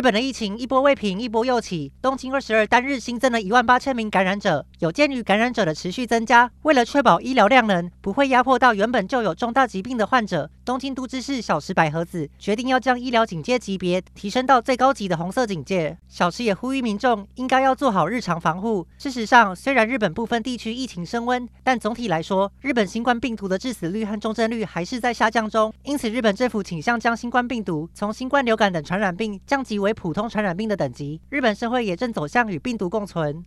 日本的疫情一波未平，一波又起。东京二十二单日新增了一万八千名感染者。有鉴于感染者的持续增加，为了确保医疗量能不会压迫到原本就有重大疾病的患者，东京都知事小池百合子决定要将医疗警戒级别提升到最高级的红色警戒。小池也呼吁民众应该要做好日常防护。事实上，虽然日本部分地区疫情升温，但总体来说，日本新冠病毒的致死率和重症率还是在下降中。因此，日本政府倾向将新冠病毒从新冠流感等传染病降级为普通传染病的等级，日本社会也正走向与病毒共存。